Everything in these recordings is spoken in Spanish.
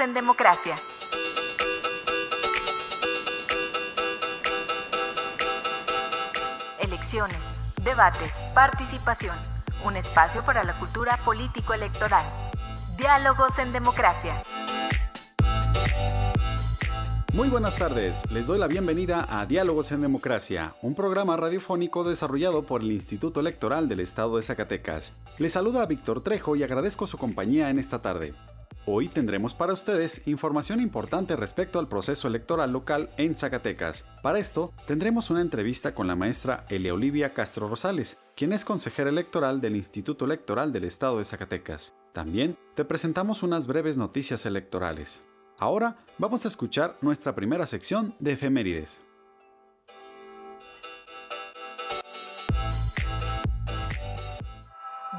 En Democracia. Elecciones, debates, participación. Un espacio para la cultura político-electoral. Diálogos en Democracia. Muy buenas tardes, les doy la bienvenida a Diálogos en Democracia, un programa radiofónico desarrollado por el Instituto Electoral del Estado de Zacatecas. Les saluda a Víctor Trejo y agradezco su compañía en esta tarde. Hoy tendremos para ustedes información importante respecto al proceso electoral local en Zacatecas. Para esto, tendremos una entrevista con la maestra Elia Olivia Castro Rosales, quien es consejera electoral del Instituto Electoral del Estado de Zacatecas. También te presentamos unas breves noticias electorales. Ahora vamos a escuchar nuestra primera sección de efemérides.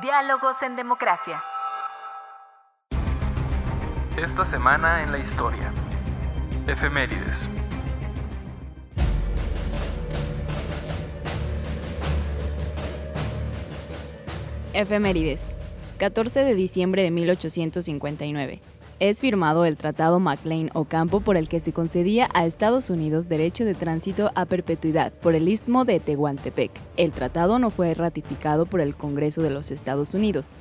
Diálogos en Democracia. Esta semana en la historia. Efemérides. Efemérides. 14 de diciembre de 1859. Es firmado el Tratado MacLean-Ocampo por el que se concedía a Estados Unidos derecho de tránsito a perpetuidad por el istmo de Tehuantepec. El tratado no fue ratificado por el Congreso de los Estados Unidos.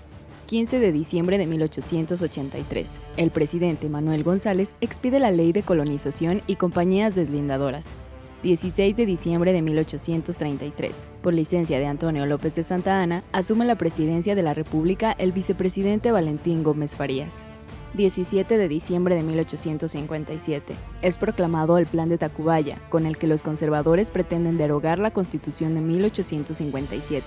15 de diciembre de 1883. El presidente Manuel González expide la Ley de Colonización y Compañías Deslindadoras. 16 de diciembre de 1833. Por licencia de Antonio López de Santa Ana, asume la presidencia de la República el vicepresidente Valentín Gómez Farías. 17 de diciembre de 1857. Es proclamado el Plan de Tacubaya, con el que los conservadores pretenden derogar la Constitución de 1857.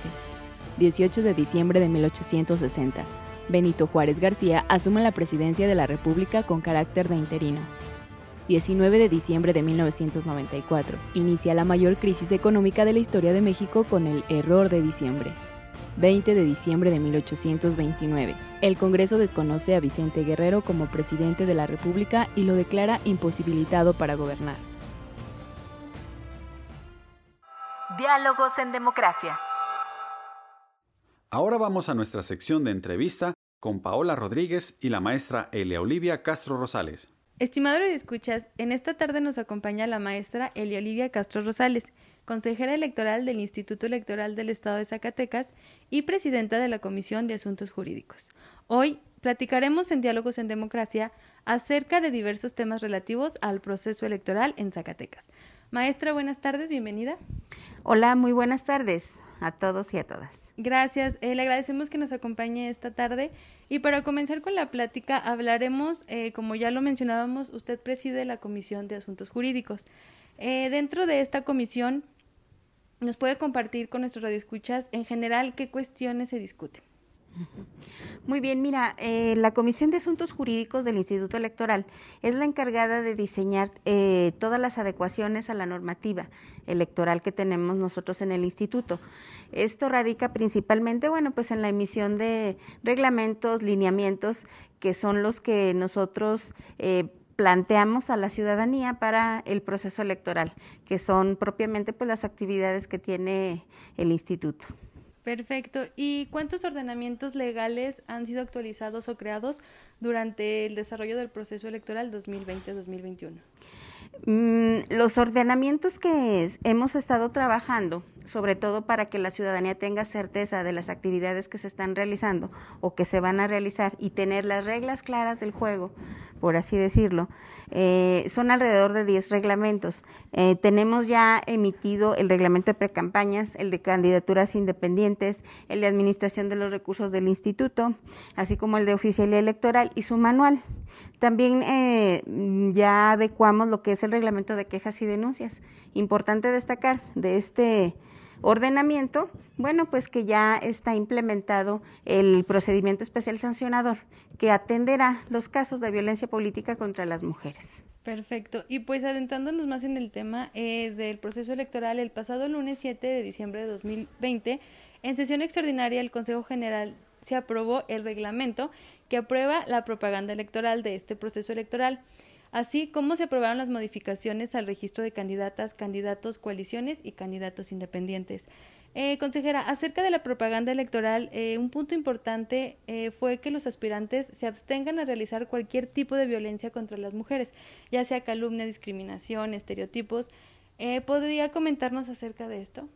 18 de diciembre de 1860. Benito Juárez García asume la presidencia de la República con carácter de interino. 19 de diciembre de 1994. Inicia la mayor crisis económica de la historia de México con el error de diciembre. 20 de diciembre de 1829. El Congreso desconoce a Vicente Guerrero como presidente de la República y lo declara imposibilitado para gobernar. Diálogos en Democracia. Ahora vamos a nuestra sección de entrevista con Paola Rodríguez y la maestra Elia Olivia Castro Rosales. Estimado de escuchas, en esta tarde nos acompaña la maestra Elia Olivia Castro Rosales, consejera electoral del Instituto Electoral del Estado de Zacatecas y presidenta de la Comisión de Asuntos Jurídicos. Hoy platicaremos en Diálogos en Democracia acerca de diversos temas relativos al proceso electoral en Zacatecas. Maestra, buenas tardes, bienvenida. Hola, muy buenas tardes a todos y a todas. Gracias, eh, le agradecemos que nos acompañe esta tarde. Y para comenzar con la plática, hablaremos, eh, como ya lo mencionábamos, usted preside la Comisión de Asuntos Jurídicos. Eh, dentro de esta comisión, ¿nos puede compartir con nuestros radioescuchas en general qué cuestiones se discuten? Muy bien, mira, eh, la Comisión de Asuntos Jurídicos del Instituto Electoral es la encargada de diseñar eh, todas las adecuaciones a la normativa electoral que tenemos nosotros en el instituto. Esto radica principalmente, bueno, pues en la emisión de reglamentos, lineamientos, que son los que nosotros eh, planteamos a la ciudadanía para el proceso electoral, que son propiamente pues las actividades que tiene el instituto. Perfecto. ¿Y cuántos ordenamientos legales han sido actualizados o creados durante el desarrollo del proceso electoral 2020-2021? Mm, los ordenamientos que hemos estado trabajando, sobre todo para que la ciudadanía tenga certeza de las actividades que se están realizando o que se van a realizar y tener las reglas claras del juego, por así decirlo, eh, son alrededor de 10 reglamentos. Eh, tenemos ya emitido el reglamento de precampañas, el de candidaturas independientes, el de administración de los recursos del instituto, así como el de oficialía electoral y su manual. También eh, ya adecuamos lo que es el reglamento de quejas y denuncias. Importante destacar de este ordenamiento, Bueno, pues que ya está implementado el procedimiento especial sancionador que atenderá los casos de violencia política contra las mujeres. Perfecto. Y pues adentrándonos más en el tema eh, del proceso electoral, el pasado lunes 7 de diciembre de 2020, en sesión extraordinaria el Consejo General se aprobó el reglamento que aprueba la propaganda electoral de este proceso electoral, así como se aprobaron las modificaciones al registro de candidatas, candidatos, coaliciones y candidatos independientes. Eh, consejera, acerca de la propaganda electoral, eh, un punto importante eh, fue que los aspirantes se abstengan a realizar cualquier tipo de violencia contra las mujeres, ya sea calumnia, discriminación, estereotipos. ¿Podría comentarnos acerca de esto?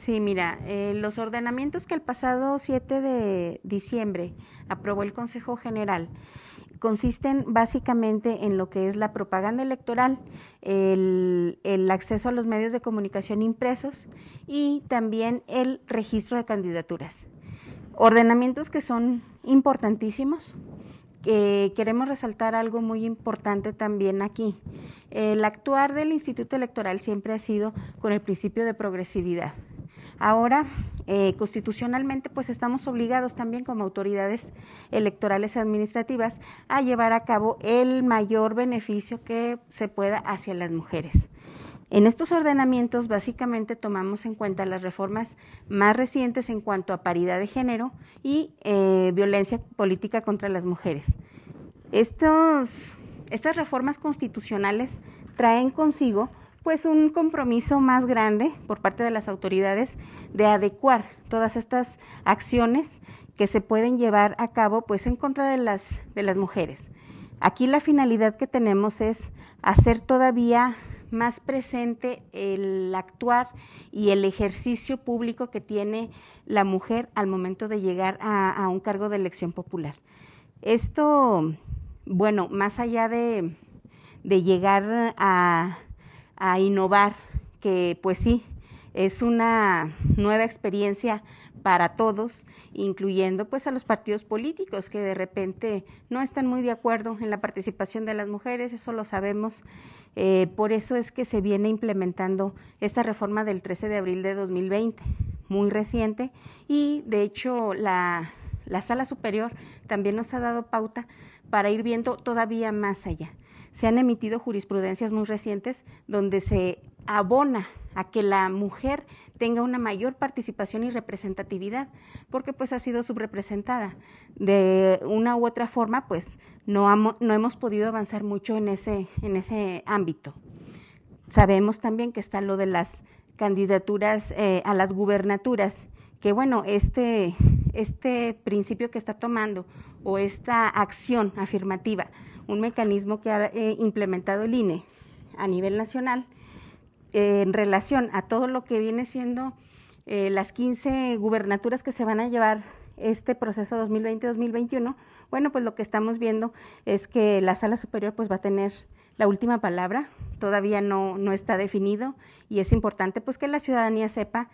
Sí, mira, los ordenamientos que el pasado 7 de diciembre aprobó el Consejo General consisten básicamente en lo que es la propaganda electoral, el, acceso a los medios de comunicación impresos y también el registro de candidaturas. Ordenamientos que son importantísimos. que queremos resaltar algo muy importante también aquí. El actuar del Instituto Electoral siempre ha sido con el principio de progresividad. Ahora, eh, constitucionalmente, pues estamos obligados también como autoridades electorales administrativas a llevar a cabo el mayor beneficio que se pueda hacia las mujeres. En estos ordenamientos básicamente tomamos en cuenta las reformas más recientes en cuanto a paridad de género y eh, violencia política contra las mujeres. Estas reformas constitucionales traen consigo pues un compromiso más grande por parte de las autoridades de adecuar todas estas acciones que se pueden llevar a cabo pues en contra de las de las mujeres. Aquí la finalidad que tenemos es hacer todavía más presente el actuar y el ejercicio público que tiene la mujer al momento de llegar a, un cargo de elección popular. Esto, bueno, más allá de, de llegar a a innovar, que pues sí, es una nueva experiencia para todos, incluyendo pues a los partidos políticos que de repente no están muy de acuerdo en la participación de las mujeres, eso lo sabemos. Eh, por eso es que se viene implementando esta reforma del 13 de abril de 2020, muy reciente, y de hecho la, la sala superior también nos ha dado pauta para ir viendo todavía más allá se han emitido jurisprudencias muy recientes donde se abona a que la mujer tenga una mayor participación y representatividad, porque pues ha sido subrepresentada. De una u otra forma, pues no, no hemos podido avanzar mucho en ese, en ese ámbito. Sabemos también que está lo de las candidaturas eh, a las gubernaturas, que bueno, este, este principio que está tomando o esta acción afirmativa un mecanismo que ha eh, implementado el INE a nivel nacional eh, en relación a todo lo que viene siendo eh, las 15 gubernaturas que se van a llevar este proceso 2020-2021, bueno, pues lo que estamos viendo es que la sala superior pues va a tener la última palabra, todavía no, no está definido y es importante pues que la ciudadanía sepa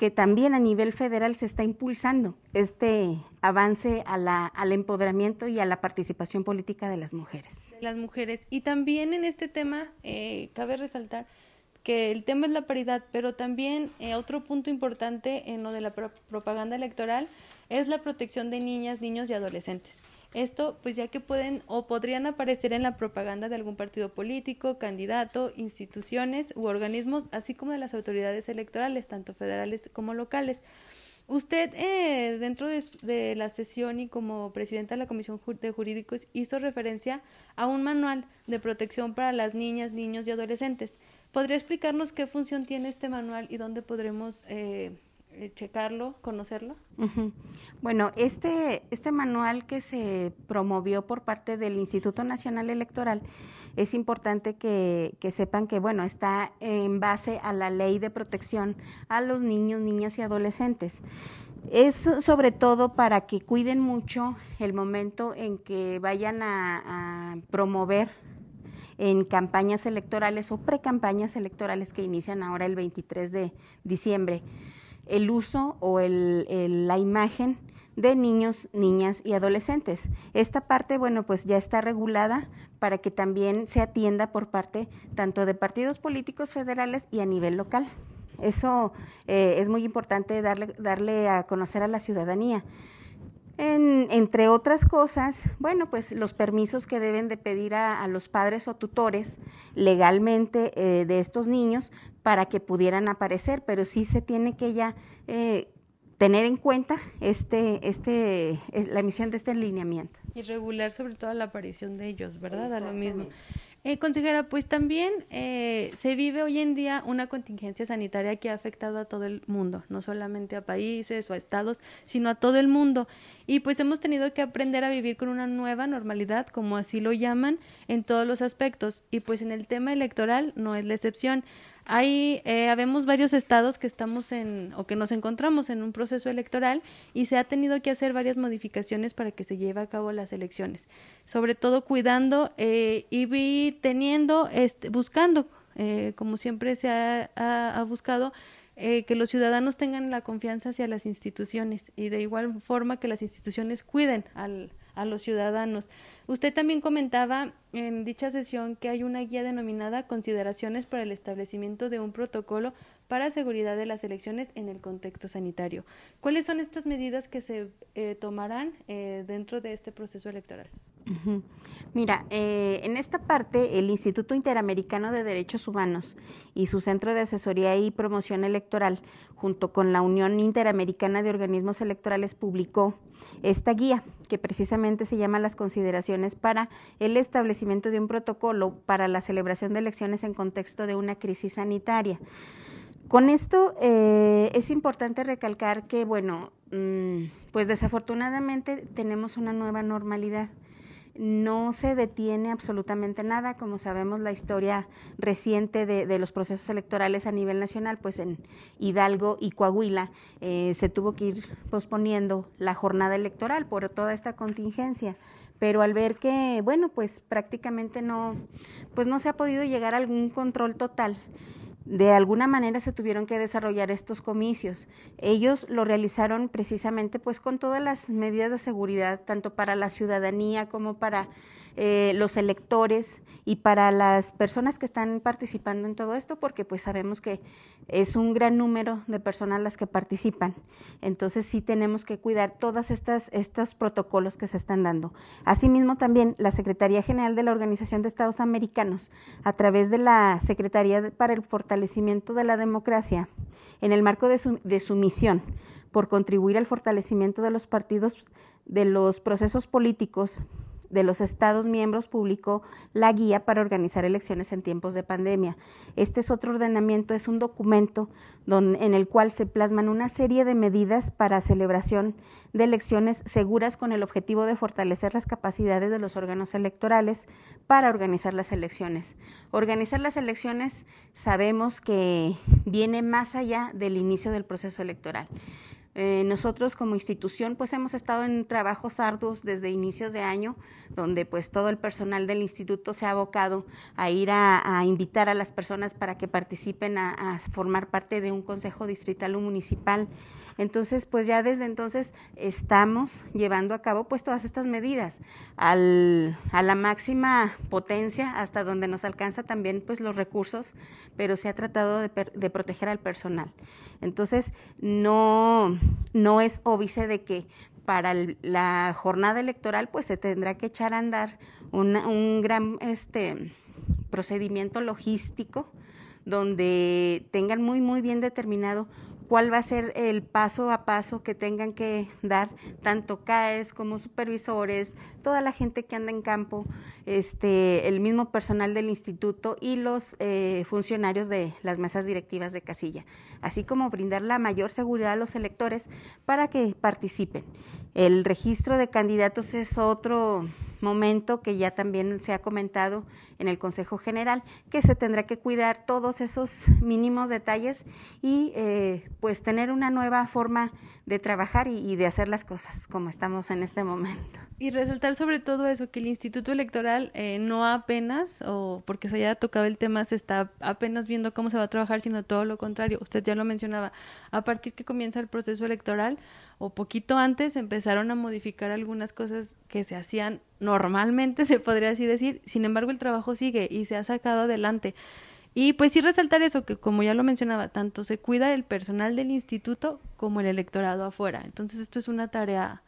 que también a nivel federal se está impulsando este avance a la, al empoderamiento y a la participación política de las mujeres. las mujeres. Y también en este tema eh, cabe resaltar que el tema es la paridad, pero también eh, otro punto importante en lo de la propaganda electoral es la protección de niñas, niños y adolescentes. Esto, pues ya que pueden o podrían aparecer en la propaganda de algún partido político, candidato, instituciones u organismos, así como de las autoridades electorales, tanto federales como locales. Usted, eh, dentro de, la sesión y como presidenta de la Comisión de Jurídicos, hizo referencia a un manual de protección para las niñas, niños y adolescentes. ¿Podría explicarnos qué función tiene este manual y dónde podremos eh, checarlo, conocerlo? Bueno, este, este manual que se promovió por parte del Instituto Nacional Electoral, es importante que, que, sepan que, bueno, está en base a la ley de protección a los niños, niñas y adolescentes. Es sobre todo para que cuiden mucho el momento en que vayan a, a promover en campañas electorales o precampañas electorales que inician ahora el 23 de diciembre el uso o el, la imagen de niños, niñas y adolescentes. Esta parte, bueno, pues ya está regulada para que también se atienda por parte tanto de partidos políticos federales y a nivel local. Eso eh, es muy importante darle, darle a conocer a la ciudadanía. entre otras cosas, bueno, pues los permisos que deben de pedir a, los padres o tutores legalmente eh, de estos niños para que pudieran aparecer, pero sí se tiene que ya eh, tener en cuenta este, este, la emisión de este alineamiento. Y regular sobre todo la aparición de ellos, ¿verdad? A lo mismo. Eh, consejera, pues también eh, se vive hoy en día una contingencia sanitaria que ha afectado a todo el mundo, no solamente a países o a estados, sino a todo el mundo. Y pues hemos tenido que aprender a vivir con una nueva normalidad, como así lo llaman, en todos los aspectos. Y pues en el tema electoral no es la excepción. Hay, eh, habemos varios estados que estamos en, o que nos encontramos en un proceso electoral y se ha tenido que hacer varias modificaciones para que se lleve a cabo las elecciones, sobre todo cuidando eh, y teniendo, este, buscando, eh, como siempre se ha, buscado, eh, que los ciudadanos tengan la confianza hacia las instituciones y de igual forma que las instituciones cuiden al, a los ciudadanos. Usted también comentaba en dicha sesión que hay una guía denominada Consideraciones para el establecimiento de un protocolo para seguridad de las elecciones en el contexto sanitario. ¿Cuáles son estas medidas que se eh, tomarán eh, dentro de este proceso electoral? Mira, eh, en esta parte el Instituto Interamericano de Derechos Humanos y su Centro de Asesoría y Promoción Electoral, junto con la Unión Interamericana de Organismos Electorales, publicó esta guía que precisamente se llama Las consideraciones para el establecimiento de un protocolo para la celebración de elecciones en contexto de una crisis sanitaria. Con esto eh, es importante recalcar que, bueno, mm, pues desafortunadamente tenemos una nueva normalidad no se detiene absolutamente nada. Como sabemos, la historia reciente de, los procesos electorales a nivel nacional, pues en Hidalgo y Coahuila eh, se tuvo que ir posponiendo la jornada electoral por toda esta contingencia. Pero al ver que, bueno, pues prácticamente no, pues no se ha podido llegar a algún control total, de alguna manera se tuvieron que desarrollar estos comicios. Ellos lo realizaron precisamente pues con todas las medidas de seguridad, tanto para la ciudadanía como para eh, los electores y para las personas que están participando en todo esto, porque pues sabemos que es un gran número de personas las que participan. Entonces sí tenemos que cuidar todos estos protocolos que se están dando. Asimismo también la Secretaría General de la Organización de Estados Americanos, a través de la Secretaría para el Fortalecimiento de la Democracia, en el marco de su, de su misión por contribuir al fortalecimiento de los partidos, de los procesos políticos de los Estados miembros publicó la guía para organizar elecciones en tiempos de pandemia. Este es otro ordenamiento, es un documento en el cual se plasman una serie de medidas para celebración de elecciones seguras con el objetivo de fortalecer las capacidades de los órganos electorales para organizar las elecciones. Organizar las elecciones sabemos que viene más allá del inicio del proceso electoral. Eh, nosotros como institución pues hemos estado en trabajos arduos desde inicios de año, donde pues todo el personal del instituto se ha abocado a ir a, invitar a las personas para que participen a, formar parte de un consejo distrital o municipal. Entonces, pues ya desde entonces estamos llevando a cabo pues todas estas medidas a la máxima potencia hasta donde nos alcanza también pues los recursos, pero se ha tratado de, de proteger al personal. Entonces, no, no es óbice de que para la jornada electoral pues se tendrá que echar a andar un gran este, procedimiento logístico donde tengan muy, muy bien determinado cuál va a ser el paso a paso que tengan que dar tanto CAES como supervisores, toda la gente que anda en campo, este, el mismo personal del instituto y los eh, funcionarios de las mesas directivas de casilla, así como brindar la mayor seguridad a los electores para que participen. El registro de candidatos es otro momento que ya también se ha comentado en el Consejo General, que se tendrá que cuidar todos esos mínimos detalles y eh, pues tener una nueva forma de trabajar y, de hacer las cosas como estamos en este momento. Y resaltar sobre todo eso, que el Instituto Electoral eh, no apenas, o porque se haya tocado el tema, se está apenas viendo cómo se va a trabajar, sino todo lo contrario. Usted ya lo mencionaba, a partir que comienza el proceso electoral o poquito antes empezaron a modificar algunas cosas que se hacían normalmente, se podría así decir. Sin embargo, el trabajo sigue y se ha sacado adelante. Y pues sí resaltar eso, que como ya lo mencionaba, tanto se cuida el personal del instituto como el electorado afuera. Entonces esto es una tarea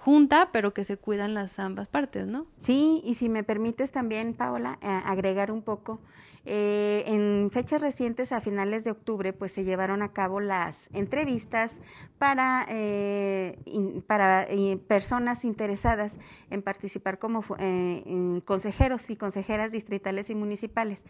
junta, pero que se cuidan las ambas partes, ¿no? Sí, y si me permites también, Paola, eh, agregar un poco, eh, en fechas recientes, a finales de octubre, pues se llevaron a cabo las entrevistas para, eh, para personas interesadas en participar como consejeros y consejeras distritales y municipales.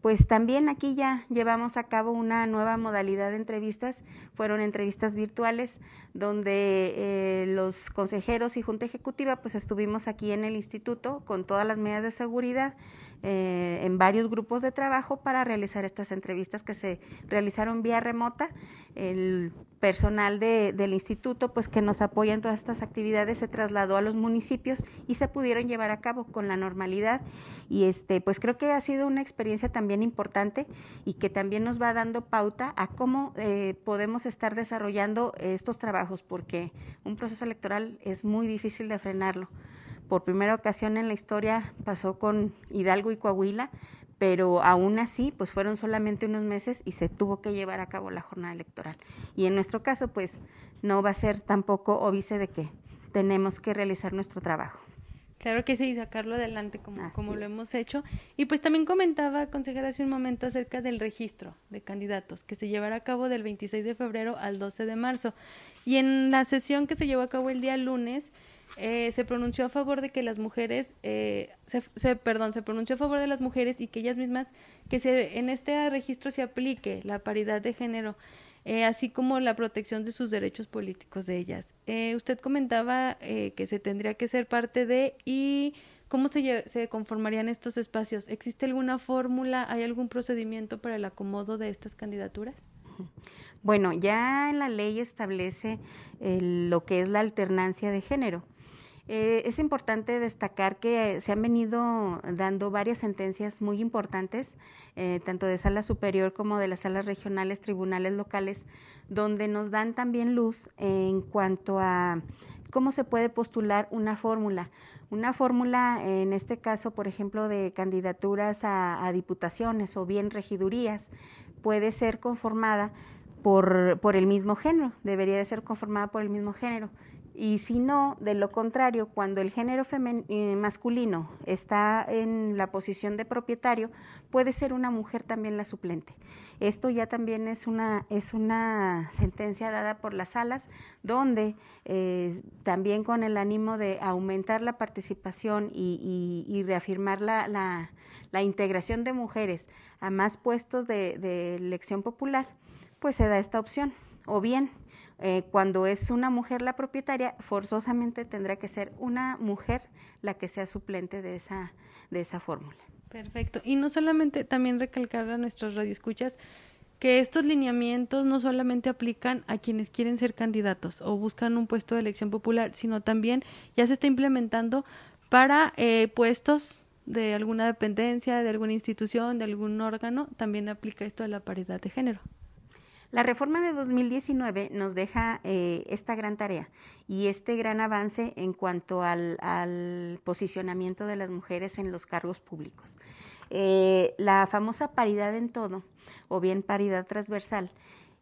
Pues también aquí ya llevamos a cabo una nueva modalidad de entrevistas, fueron entrevistas virtuales, donde los consejeros y junta ejecutiva, pues estuvimos aquí en el instituto con todas las medidas de seguridad eh, en varios grupos de trabajo para realizar estas entrevistas que se realizaron vía remota. El personal del instituto, pues que nos apoya en todas estas actividades, se trasladó a los municipios y se pudieron llevar a cabo con la normalidad. Y este, pues creo que ha sido una experiencia también importante y que también nos va dando pauta a cómo eh, podemos estar desarrollando estos trabajos, porque un proceso electoral es muy difícil de frenarlo por primera ocasión en la historia pasó con Hidalgo y Coahuila, pero aún así, pues fueron solamente unos meses y se tuvo que llevar a cabo la jornada electoral. Y en nuestro caso, pues no va a ser tampoco óbice de que tenemos que realizar nuestro trabajo. Claro que sí, sacarlo adelante como, como lo hemos hecho. Y pues también comentaba, consejera, hace un momento acerca del registro de candidatos que se llevará a cabo del 26 de febrero al 12 de marzo. Y en la sesión que se llevó a cabo el día lunes, eh, se pronunció a favor de que las mujeres, eh, se, perdón, se pronunció a favor de las mujeres y que ellas mismas, que se, en este registro se aplique la paridad de género, eh, así como la protección de sus derechos políticos de ellas. usted comentaba que se tendría que ser parte de y cómo se, se conformarían estos espacios. ¿Existe alguna fórmula, hay algún procedimiento para el acomodo de estas candidaturas? Bueno, ya la ley establece lo que es la alternancia de género. Eh, es importante destacar que se han venido dando varias sentencias muy importantes, eh, tanto de sala superior como de las salas regionales, tribunales locales, donde nos dan también luz en cuanto a cómo se puede postular una fórmula. Una fórmula, en este caso, por ejemplo, de candidaturas a, a diputaciones o bien regidurías, puede ser conformada por, por el mismo género, debería de ser conformada por el mismo género. Y si no, de lo contrario, cuando el género eh, masculino está en la posición de propietario, puede ser una mujer también la suplente. Esto ya también es una, es una sentencia dada por las salas, donde eh, también con el ánimo de aumentar la participación y, reafirmar la, la, integración de mujeres a más puestos de, de elección popular, pues se da esta opción. O bien, eh, cuando es una mujer la propietaria, forzosamente tendrá que ser una mujer la que sea suplente de esa, de esa fórmula. Perfecto. Y no solamente también recalcar a nuestros radioescuchas que estos lineamientos no solamente aplican a quienes quieren ser candidatos o buscan un puesto de elección popular, sino también ya se está implementando para eh, puestos de alguna dependencia, de alguna institución, de algún órgano, también aplica esto a la paridad de género. La reforma de 2019 nos deja eh, esta gran tarea y este gran avance en cuanto al, posicionamiento de las mujeres en los cargos públicos. Eh, la famosa paridad en todo, o bien paridad transversal,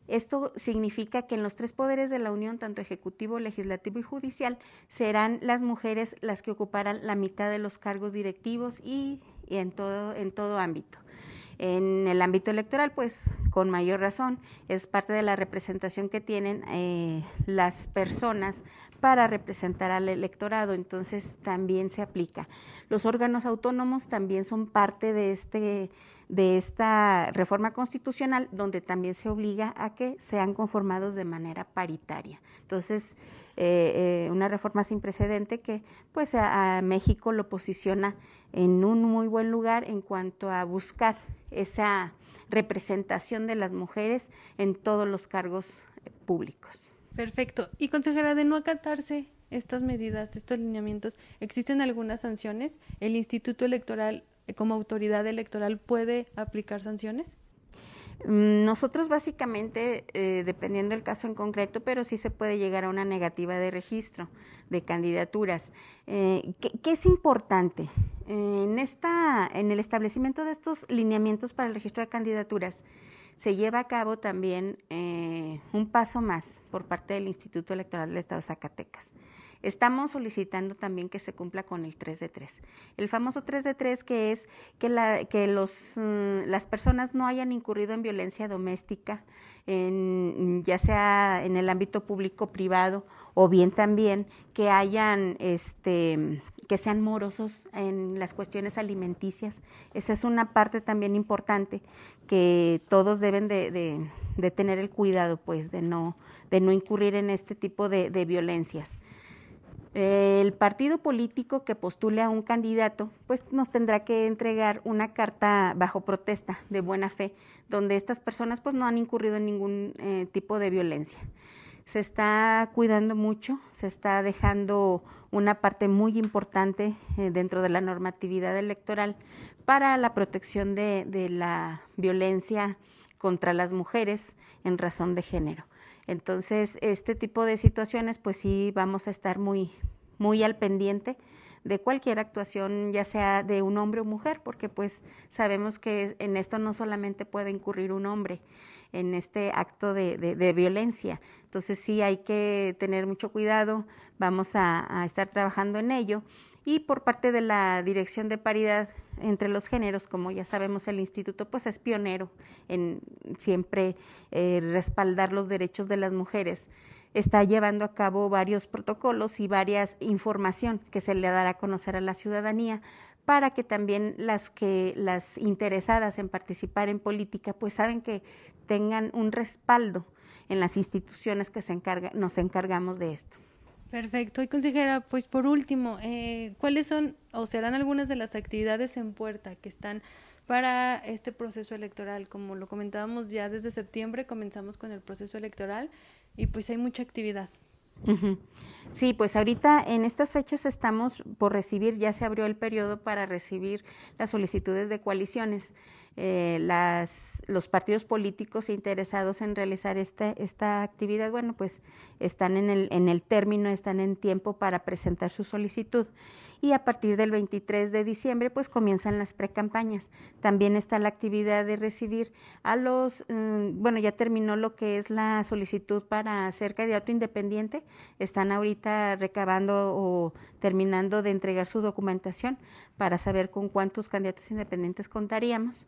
esto significa que en los tres poderes de la Unión, tanto ejecutivo, legislativo y judicial, serán las mujeres las que ocuparán la mitad de los cargos directivos y, en, todo, en todo ámbito. En el ámbito electoral, pues con mayor razón, es parte de la representación que tienen eh, las personas para representar al electorado, entonces también se aplica. Los órganos autónomos también son parte de este de esta reforma constitucional donde también se obliga a que sean conformados de manera paritaria. Entonces, eh, eh, una reforma sin precedente que pues a México lo posiciona en un muy buen lugar en cuanto a buscar esa representación de las mujeres en todos los cargos eh, públicos. Perfecto. Y consejera, de no acatarse estas medidas, estos lineamientos, ¿existen algunas sanciones? ¿El Instituto Electoral, eh, como autoridad electoral, puede aplicar sanciones? Mm, nosotros básicamente, eh, dependiendo del caso en concreto, pero sí se puede llegar a una negativa de registro de candidaturas. Eh, ¿qué, es importante? en, esta, en el establecimiento de estos lineamientos para el registro de candidaturas, se lleva a cabo también eh, un paso más por parte del Instituto Electoral del Estado de Zacatecas. Estamos solicitando también que se cumpla con el 3 de 3. El famoso 3 de 3 que es que, los, mm, las personas no hayan incurrido en violencia doméstica, en, ya sea en el ámbito público privado, o bien también que hayan este, que sean morosos en las cuestiones alimenticias. Esa es una parte también importante que todos deben de, tener el cuidado, pues, de no, de no incurrir en este tipo de violencias. El partido político que postule a un candidato, pues nos tendrá que entregar una carta bajo protesta de buena fe, donde estas personas pues no han incurrido en ningún eh, tipo de violencia. Se está cuidando mucho, se está dejando una parte muy importante eh, dentro de la normatividad electoral para la protección de, de la violencia contra las mujeres en razón de género. Entonces, este tipo de situaciones, pues sí, vamos a estar muy, muy al pendiente de cualquier actuación, ya sea de un hombre o mujer, porque pues sabemos que en esto no solamente puede incurrir un hombre en este acto de, violencia. Entonces sí hay que tener mucho cuidado, vamos a estar trabajando en ello. Y por parte de la Dirección de Paridad entre los géneros, como ya sabemos, el instituto pues es pionero en siempre eh, respaldar los derechos de las mujeres. Está llevando a cabo varios protocolos y varias información que se le dará a conocer a la ciudadanía para que también las que las interesadas en participar en política pues saben que tengan un respaldo en las instituciones que se encarga, nos encargamos de esto. Perfecto. Y consejera, pues por último, eh, ¿cuáles son o serán algunas de las actividades en puerta que están para este proceso electoral? Como lo comentábamos ya desde septiembre, comenzamos con el proceso electoral y pues hay mucha actividad. Sí, pues ahorita en estas fechas estamos por recibir, ya se abrió el periodo para recibir las solicitudes de coaliciones. Eh, las, los partidos políticos interesados en realizar este, esta actividad, bueno, pues están en el, en el término, están en tiempo para presentar su solicitud y a partir del 23 de diciembre pues comienzan las precampañas. También está la actividad de recibir a los, mm, bueno, ya terminó lo que es la solicitud para ser candidato independiente, están ahorita recabando o terminando de entregar su documentación para saber con cuántos candidatos independientes contaríamos.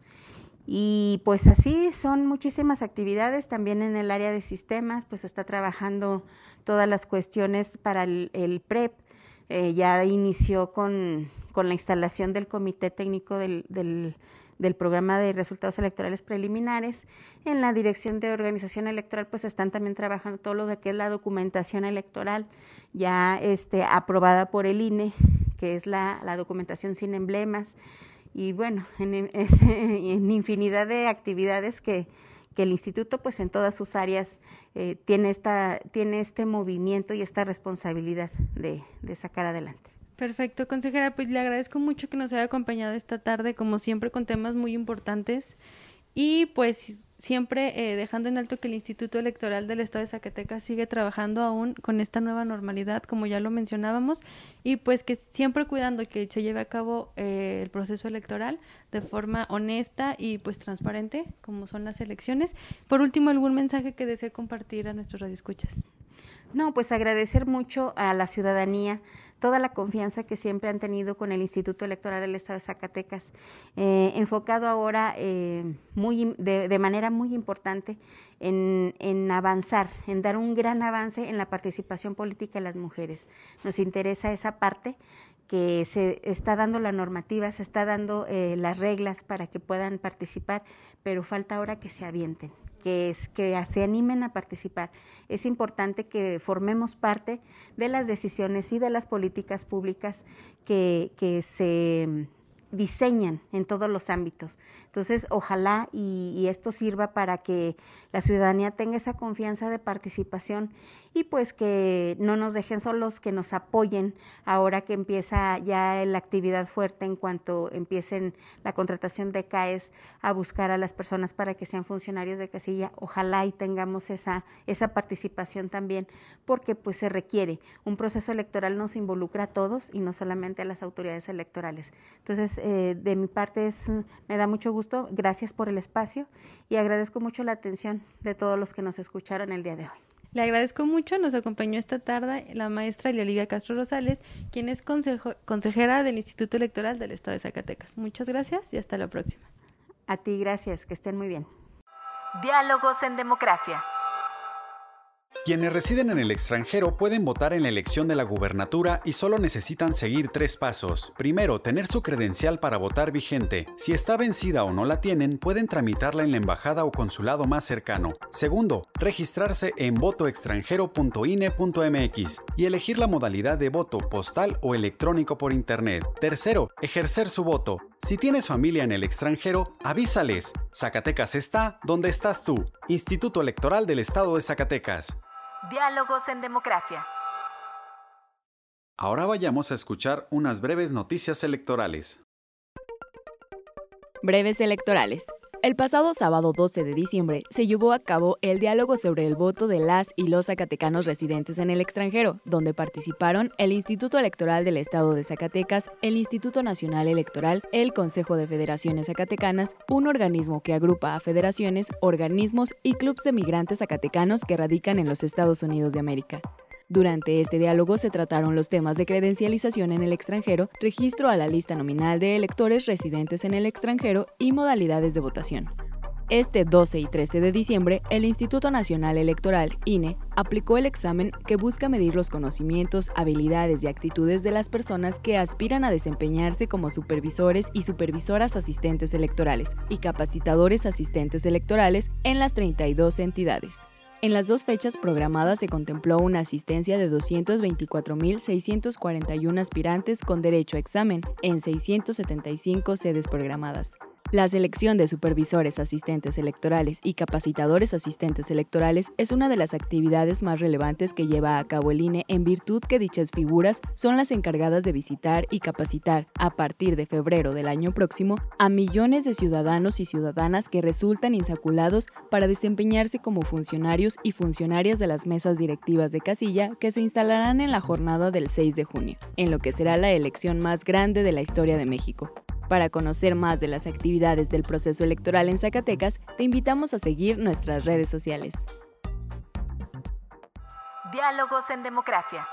Y pues así son muchísimas actividades, también en el área de sistemas, pues está trabajando todas las cuestiones para el, el PREP, eh, ya inició con, la instalación del Comité Técnico del, del, Programa de Resultados Electorales Preliminares. En la Dirección de Organización Electoral, pues están también trabajando todo lo de que es la documentación electoral, ya este, aprobada por el INE, que es la, la documentación sin emblemas. Y bueno, en, en infinidad de actividades que, que el instituto pues en todas sus áreas eh, tiene, esta, tiene este movimiento y esta responsabilidad de, de sacar adelante. Perfecto, consejera, pues le agradezco mucho que nos haya acompañado esta tarde, como siempre, con temas muy importantes. Y pues siempre eh, dejando en alto que el Instituto Electoral del Estado de Zacatecas sigue trabajando aún con esta nueva normalidad, como ya lo mencionábamos, y pues que siempre cuidando que se lleve a cabo eh, el proceso electoral de forma honesta y pues transparente, como son las elecciones. Por último, ¿algún mensaje que desee compartir a nuestros radioescuchas? No, pues agradecer mucho a la ciudadanía toda la confianza que siempre han tenido con el Instituto Electoral del Estado de Zacatecas, eh, enfocado ahora eh, muy, de, manera muy importante en, en, avanzar, en dar un gran avance en la participación política de las mujeres. Nos interesa esa parte que se está dando la normativa, se está dando eh, las reglas para que puedan participar, pero falta ahora que se avienten, que, es, que se animen a participar. Es importante que formemos parte de las decisiones y de las políticas públicas que, se diseñan en todos los ámbitos. Entonces, ojalá y, esto sirva para que la ciudadanía tenga esa confianza de participación y pues que no nos dejen solos, que nos apoyen ahora que empieza ya la actividad fuerte en cuanto empiecen la contratación de CAES a buscar a las personas para que sean funcionarios de casilla. Ojalá y tengamos esa, esa participación también, porque pues se requiere. Un proceso electoral nos involucra a todos y no solamente a las autoridades electorales. Entonces, eh, de mi parte es, me da mucho gusto, gracias por el espacio y agradezco mucho la atención de todos los que nos escucharon el día de hoy. Le agradezco mucho, nos acompañó esta tarde la maestra Olivia Castro Rosales, quien es consejera del Instituto Electoral del Estado de Zacatecas. Muchas gracias y hasta la próxima. A ti, gracias, que estén muy bien. Diálogos en Democracia. Quienes residen en el extranjero pueden votar en la elección de la gubernatura y solo necesitan seguir tres pasos. Primero, tener su credencial para votar vigente. Si está vencida o no la tienen, pueden tramitarla en la embajada o consulado más cercano. Segundo, registrarse en votoextranjero.ine.mx y elegir la modalidad de voto postal o electrónico por Internet. Tercero, ejercer su voto. Si tienes familia en el extranjero, avísales. Zacatecas está donde estás tú. Instituto Electoral del Estado de Zacatecas. Diálogos en Democracia. Ahora vayamos a escuchar unas breves noticias electorales. Breves electorales. El pasado sábado 12 de diciembre se llevó a cabo el diálogo sobre el voto de las y los zacatecanos residentes en el extranjero, donde participaron el Instituto Electoral del Estado de Zacatecas, el Instituto Nacional Electoral, el Consejo de Federaciones Zacatecanas, un organismo que agrupa a federaciones, organismos y clubes de migrantes zacatecanos que radican en los Estados Unidos de América. Durante este diálogo se trataron los temas de credencialización en el extranjero, registro a la lista nominal de electores residentes en el extranjero y modalidades de votación. Este 12 y 13 de diciembre, el Instituto Nacional Electoral, INE, aplicó el examen que busca medir los conocimientos, habilidades y actitudes de las personas que aspiran a desempeñarse como supervisores y supervisoras asistentes electorales y capacitadores asistentes electorales en las 32 entidades. En las dos fechas programadas se contempló una asistencia de 224.641 aspirantes con derecho a examen en 675 sedes programadas. La selección de supervisores asistentes electorales y capacitadores asistentes electorales es una de las actividades más relevantes que lleva a cabo el INE en virtud que dichas figuras son las encargadas de visitar y capacitar a partir de febrero del año próximo a millones de ciudadanos y ciudadanas que resultan insaculados para desempeñarse como funcionarios y funcionarias de las mesas directivas de casilla que se instalarán en la jornada del 6 de junio, en lo que será la elección más grande de la historia de México. Para conocer más de las actividades del proceso electoral en Zacatecas, te invitamos a seguir nuestras redes sociales. Diálogos en Democracia.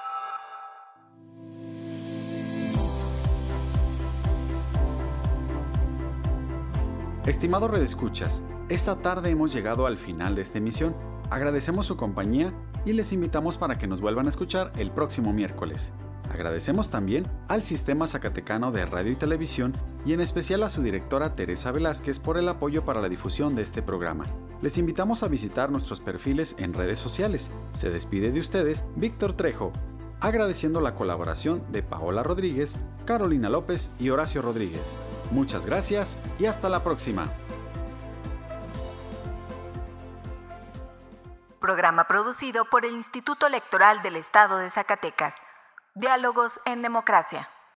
Estimado Redescuchas, esta tarde hemos llegado al final de esta emisión. Agradecemos su compañía y les invitamos para que nos vuelvan a escuchar el próximo miércoles. Agradecemos también al Sistema Zacatecano de Radio y Televisión y en especial a su directora Teresa Velázquez por el apoyo para la difusión de este programa. Les invitamos a visitar nuestros perfiles en redes sociales. Se despide de ustedes Víctor Trejo, agradeciendo la colaboración de Paola Rodríguez, Carolina López y Horacio Rodríguez. Muchas gracias y hasta la próxima. Programa producido por el Instituto Electoral del Estado de Zacatecas. Diálogos en Democracia.